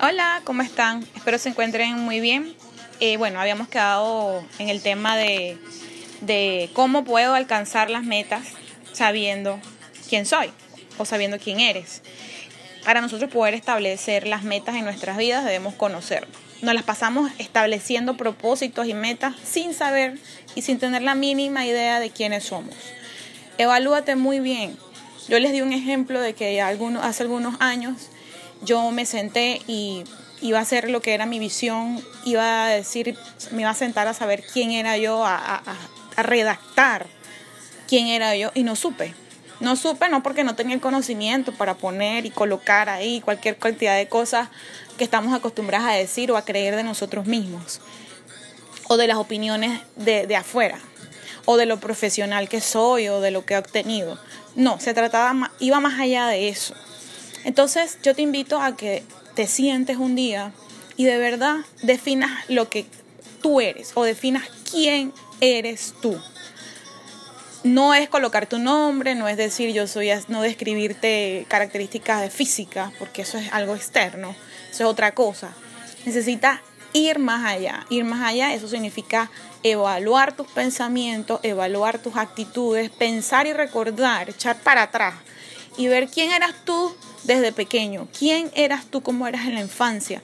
Hola, ¿cómo están? Espero se encuentren muy bien. Eh, bueno, habíamos quedado en el tema de, de cómo puedo alcanzar las metas sabiendo quién soy o sabiendo quién eres. Para nosotros poder establecer las metas en nuestras vidas debemos conocernos. Nos las pasamos estableciendo propósitos y metas sin saber y sin tener la mínima idea de quiénes somos. Evalúate muy bien. Yo les di un ejemplo de que hace algunos años yo me senté y iba a hacer lo que era mi visión, iba a decir, me iba a sentar a saber quién era yo, a, redactar quién era yo y no supe. No supe, no porque no tenía el conocimiento para poner y colocar ahí cualquier cantidad de cosas que estamos acostumbradas a decir o a creer de nosotros mismos, o de las opiniones de, de afuera, o de lo profesional que soy, o de lo que he obtenido. No, se trataba, iba más allá de eso. Entonces yo te invito a que te sientes un día y de verdad definas lo que tú eres o definas quién eres tú. No es colocar tu nombre, no es decir yo soy, no describirte características de física, porque eso es algo externo, eso es otra cosa. Necesitas ir más allá. Ir más allá, eso significa evaluar tus pensamientos, evaluar tus actitudes, pensar y recordar, echar para atrás y ver quién eras tú desde pequeño, quién eras tú, cómo eras en la infancia.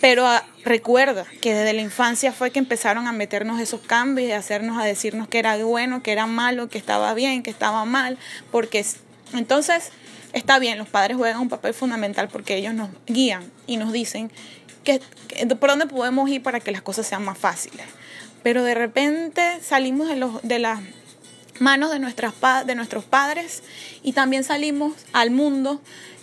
Pero ah, recuerda que desde la infancia fue que empezaron a meternos esos cambios y hacernos a decirnos que era bueno, que era malo, que estaba bien, que estaba mal, porque entonces está bien, los padres juegan un papel fundamental porque ellos nos guían y nos dicen que, por dónde podemos ir para que las cosas sean más fáciles. Pero de repente salimos de, los, de, la, manos de, nuestras, de nuestros padres y también salimos al mundo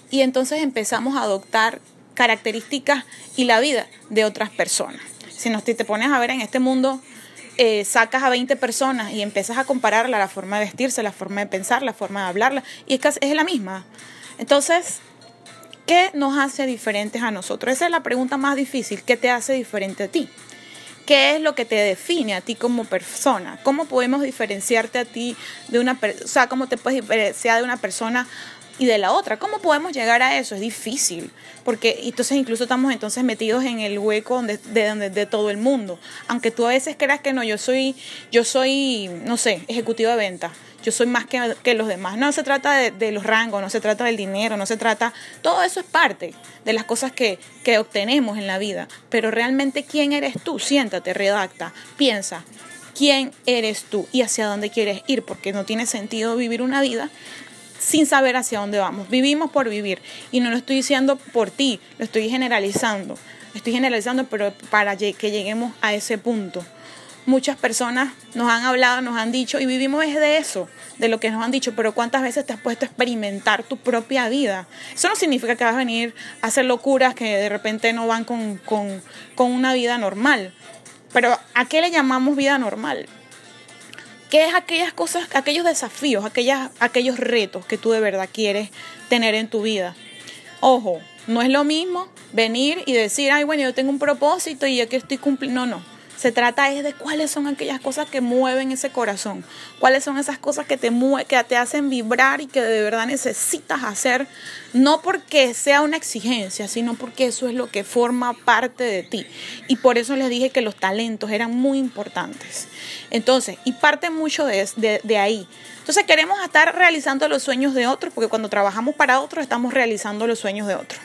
y entonces empezamos a adoptar características y la vida de otras personas. Si nos, te pones a ver en este mundo, eh, sacas a 20 personas y empiezas a compararla, la forma de vestirse, la forma de pensar, la forma de hablarla, y es, que es la misma. Entonces, ¿qué nos hace diferentes a nosotros? Esa es la pregunta más difícil. ¿Qué te hace diferente a ti? ¿Qué es lo que te define a ti como persona? ¿Cómo podemos diferenciarte a ti de una persona? O sea, ¿cómo te puedes diferenciar de una persona y de la otra? ¿Cómo podemos llegar a eso? Es difícil, porque entonces incluso estamos entonces metidos en el hueco de, de, de, todo el mundo. Aunque tú a veces creas que no, yo soy, yo soy, no sé, ejecutivo de venta yo soy más que, que los demás. No se trata de, los rangos, no se trata del dinero, no se trata... Todo eso es parte de las cosas que, que obtenemos en la vida. Pero realmente, ¿quién eres tú? Siéntate, redacta, piensa. ¿Quién eres tú y hacia dónde quieres ir? Porque no tiene sentido vivir una vida sin saber hacia dónde vamos. Vivimos por vivir. Y no lo estoy diciendo por ti, lo estoy generalizando. Estoy generalizando, pero para que lleguemos a ese punto muchas personas nos han hablado, nos han dicho, y vivimos es de eso, de lo que nos han dicho, pero ¿cuántas veces te has puesto a experimentar tu propia vida? Eso no significa que vas a venir a hacer locuras que de repente no van con, una vida normal. Pero ¿a qué le llamamos vida normal? ¿Qué es aquellas cosas, aquellos desafíos, aquellas, aquellos retos que tú de verdad quieres tener en tu vida? Ojo, no es lo mismo venir y decir, ay, bueno, yo tengo un propósito y aquí estoy cumpliendo. No, no se trata es de cuáles son aquellas cosas que mueven ese corazón, cuáles son esas cosas que te, que te hacen vibrar y que de verdad necesitas hacer, no porque sea una exigencia, sino porque eso es lo que forma parte de ti. Y por eso les dije que los talentos eran muy importantes. Entonces, y parte mucho de, de, de ahí. Entonces queremos estar realizando los sueños de otros, porque cuando trabajamos para otros estamos realizando los sueños de otros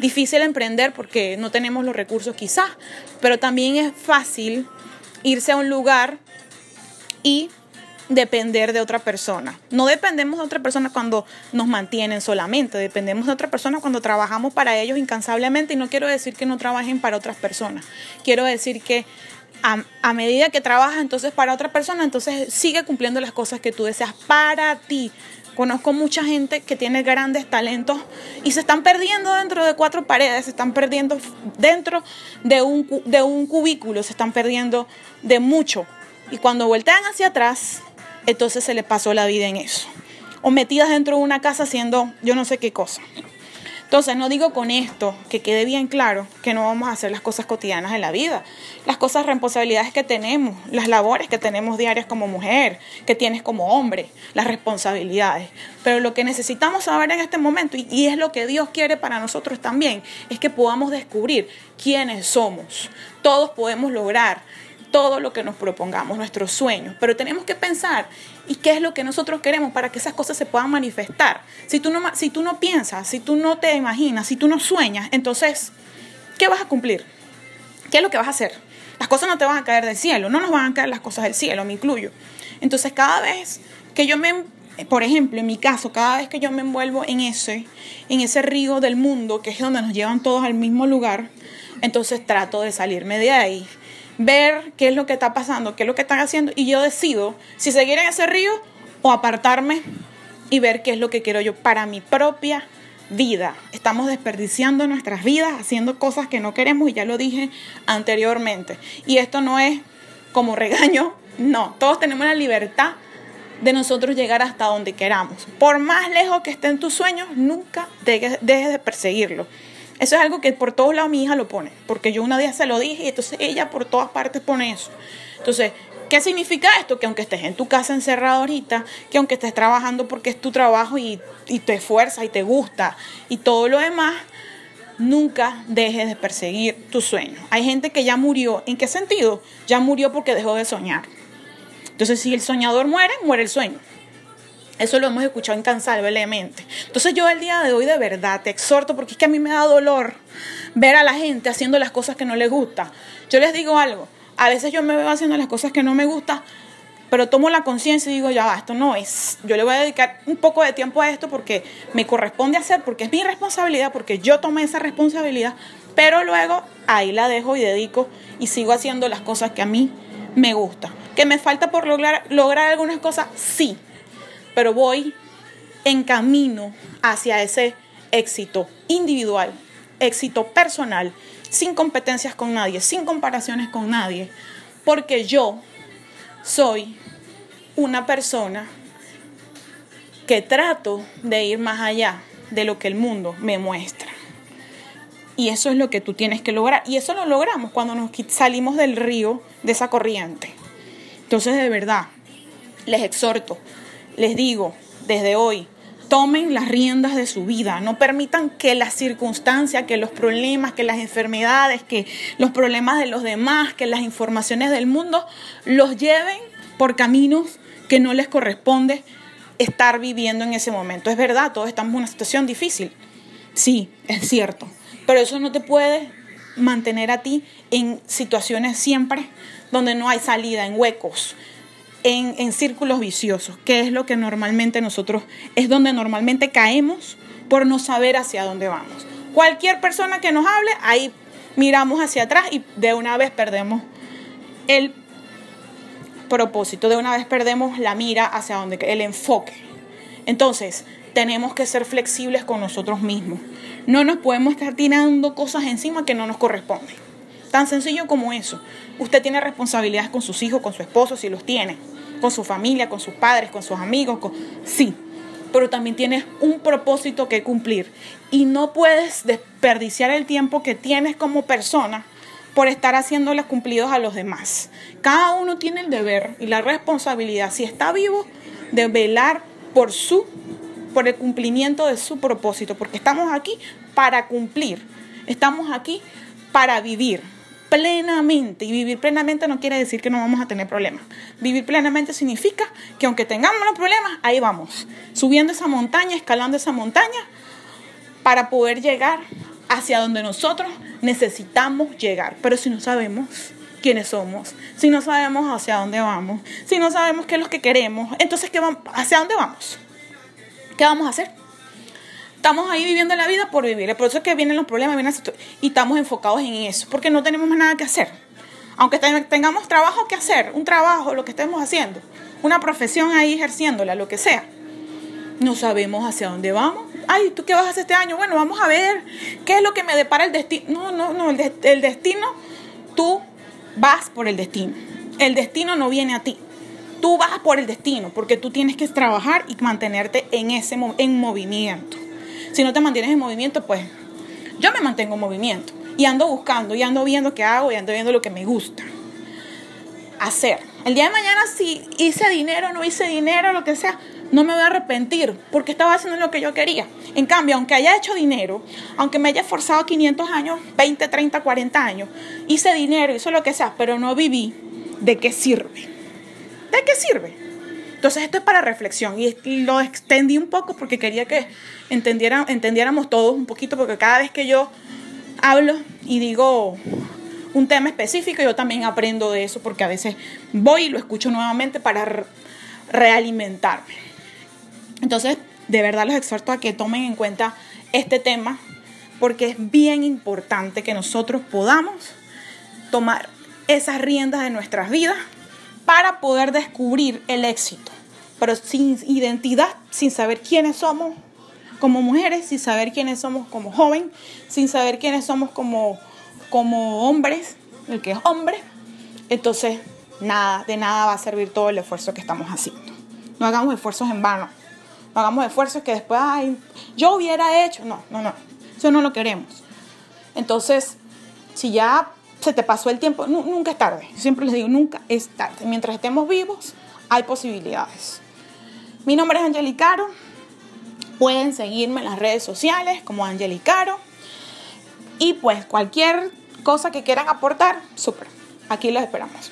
difícil emprender porque no tenemos los recursos quizás, pero también es fácil irse a un lugar y depender de otra persona. No dependemos de otra persona cuando nos mantienen solamente, dependemos de otra persona cuando trabajamos para ellos incansablemente y no quiero decir que no trabajen para otras personas, quiero decir que a, a, medida que trabajas entonces para otra persona, entonces sigue cumpliendo las cosas que tú deseas para ti, Conozco mucha gente que tiene grandes talentos y se están perdiendo dentro de cuatro paredes, se están perdiendo dentro de un, de un cubículo, se están perdiendo de mucho. Y cuando voltean hacia atrás, entonces se les pasó la vida en eso. O metidas dentro de una casa haciendo yo no sé qué cosa. Entonces, no digo con esto que quede bien claro que no vamos a hacer las cosas cotidianas de la vida, las cosas, responsabilidades que tenemos, las labores que tenemos diarias como mujer, que tienes como hombre, las responsabilidades. Pero lo que necesitamos saber en este momento, y, y es lo que Dios quiere para nosotros también, es que podamos descubrir quiénes somos. Todos podemos lograr todo lo que nos propongamos, nuestros sueños, pero tenemos que pensar y qué es lo que nosotros queremos para que esas cosas se puedan manifestar. Si tú no, si tú no piensas, si tú no te imaginas, si tú no sueñas, entonces, ¿qué vas a cumplir? ¿Qué es lo que vas a hacer? Las cosas no te van a caer del cielo, no nos van a caer las cosas del cielo, me incluyo. Entonces, cada vez que yo me por ejemplo, en mi caso, cada vez que yo me envuelvo en ese, en ese río del mundo, que es donde nos llevan todos al mismo lugar, entonces trato de salirme de ahí ver qué es lo que está pasando, qué es lo que están haciendo y yo decido si seguir en ese río o apartarme y ver qué es lo que quiero yo para mi propia vida. Estamos desperdiciando nuestras vidas haciendo cosas que no queremos y ya lo dije anteriormente. Y esto no es como regaño, no, todos tenemos la libertad de nosotros llegar hasta donde queramos. Por más lejos que estén tus sueños, nunca dejes, de perseguirlo. Eso es algo que por todos lados mi hija lo pone, porque yo una día se lo dije y entonces ella por todas partes pone eso. Entonces, ¿qué significa esto? Que aunque estés en tu casa encerrado ahorita, que aunque estés trabajando porque es tu trabajo y, y te esfuerza y te gusta y todo lo demás, nunca dejes de perseguir tus sueños. Hay gente que ya murió. ¿En qué sentido? Ya murió porque dejó de soñar. Entonces, si el soñador muere, muere el sueño. Eso lo hemos escuchado incansablemente. Entonces yo el día de hoy de verdad te exhorto porque es que a mí me da dolor ver a la gente haciendo las cosas que no les gusta. Yo les digo algo, a veces yo me veo haciendo las cosas que no me gustan, pero tomo la conciencia y digo, ya esto no es. Yo le voy a dedicar un poco de tiempo a esto porque me corresponde hacer, porque es mi responsabilidad, porque yo tomé esa responsabilidad, pero luego ahí la dejo y dedico y sigo haciendo las cosas que a mí me gustan. ¿Que me falta por lograr, lograr algunas cosas? Sí, pero voy en camino hacia ese éxito individual, éxito personal, sin competencias con nadie, sin comparaciones con nadie, porque yo soy una persona que trato de ir más allá de lo que el mundo me muestra. Y eso es lo que tú tienes que lograr. Y eso lo logramos cuando nos salimos del río de esa corriente. Entonces, de verdad, les exhorto les digo desde hoy, tomen las riendas de su vida, no permitan que las circunstancias, que los problemas, que las enfermedades, que los problemas de los demás, que las informaciones del mundo los lleven por caminos que no les corresponde estar viviendo en ese momento. Es verdad, todos estamos en una situación difícil. Sí, es cierto, pero eso no te puede mantener a ti en situaciones siempre donde no hay salida, en huecos, en, círculos viciosos, que es lo que normalmente nosotros, es donde normalmente caemos por no saber hacia dónde vamos. Cualquier persona que nos hable, ahí miramos hacia atrás y de una vez perdemos el propósito, de una vez perdemos la mira hacia donde, el enfoque. Entonces, tenemos que ser flexibles con nosotros mismos. No nos podemos estar tirando cosas encima que no nos corresponden. Tan sencillo como eso. Usted tiene responsabilidades con sus hijos, con su esposo, si los tiene, con su familia, con sus padres, con sus amigos, sí, pero también tienes un propósito que cumplir y no puedes desperdiciar el tiempo que tienes como persona por estar haciéndole cumplidos a los demás. Cada uno tiene el deber y la responsabilidad, si está vivo, de velar por su por el cumplimiento de su propósito, porque estamos aquí para cumplir. Estamos aquí para vivir plenamente. Y vivir plenamente no quiere decir que no vamos a tener problemas. Vivir plenamente significa que aunque tengamos los problemas, ahí vamos, subiendo esa montaña, escalando esa montaña, para poder llegar hacia donde nosotros necesitamos llegar. Pero si no sabemos quiénes somos, si no sabemos hacia dónde vamos, si no sabemos qué es lo que queremos, entonces ¿qué vamos, ¿hacia dónde vamos? ¿Qué vamos a hacer? Estamos ahí viviendo la vida por vivir. Por eso es que vienen los problemas vienen y estamos enfocados en eso, porque no tenemos más nada que hacer. Aunque tengamos trabajo que hacer, un trabajo, lo que estemos haciendo, una profesión ahí ejerciéndola, lo que sea, no sabemos hacia dónde vamos. Ay, ¿tú qué vas a hacer este año? Bueno, vamos a ver qué es lo que me depara el destino. No, no, no, el, el destino, tú vas por el destino. El destino no viene a ti. Tú vas por el destino porque tú tienes que trabajar y mantenerte en ese en movimiento. Si no te mantienes en movimiento, pues yo me mantengo en movimiento y ando buscando y ando viendo qué hago y ando viendo lo que me gusta hacer. El día de mañana si hice dinero, no hice dinero, lo que sea, no me voy a arrepentir porque estaba haciendo lo que yo quería. En cambio, aunque haya hecho dinero, aunque me haya esforzado 500 años, 20, 30, 40 años, hice dinero, hice lo que sea, pero no viví, ¿de qué sirve? ¿De qué sirve? Entonces esto es para reflexión y lo extendí un poco porque quería que entendiéramos todos un poquito porque cada vez que yo hablo y digo un tema específico, yo también aprendo de eso porque a veces voy y lo escucho nuevamente para realimentarme. Entonces, de verdad los exhorto a que tomen en cuenta este tema porque es bien importante que nosotros podamos tomar esas riendas de nuestras vidas para poder descubrir el éxito, pero sin identidad, sin saber quiénes somos como mujeres, sin saber quiénes somos como joven, sin saber quiénes somos como, como hombres, el que es hombre, entonces nada, de nada va a servir todo el esfuerzo que estamos haciendo. No hagamos esfuerzos en vano. No hagamos esfuerzos que después, ay, yo hubiera hecho. No, no, no. Eso no lo queremos. Entonces, si ya se te pasó el tiempo, nunca es tarde. siempre les digo, nunca es tarde. Mientras estemos vivos, hay posibilidades. Mi nombre es Angelicaro. Pueden seguirme en las redes sociales como Angelicaro. Y pues cualquier cosa que quieran aportar, súper. Aquí los esperamos.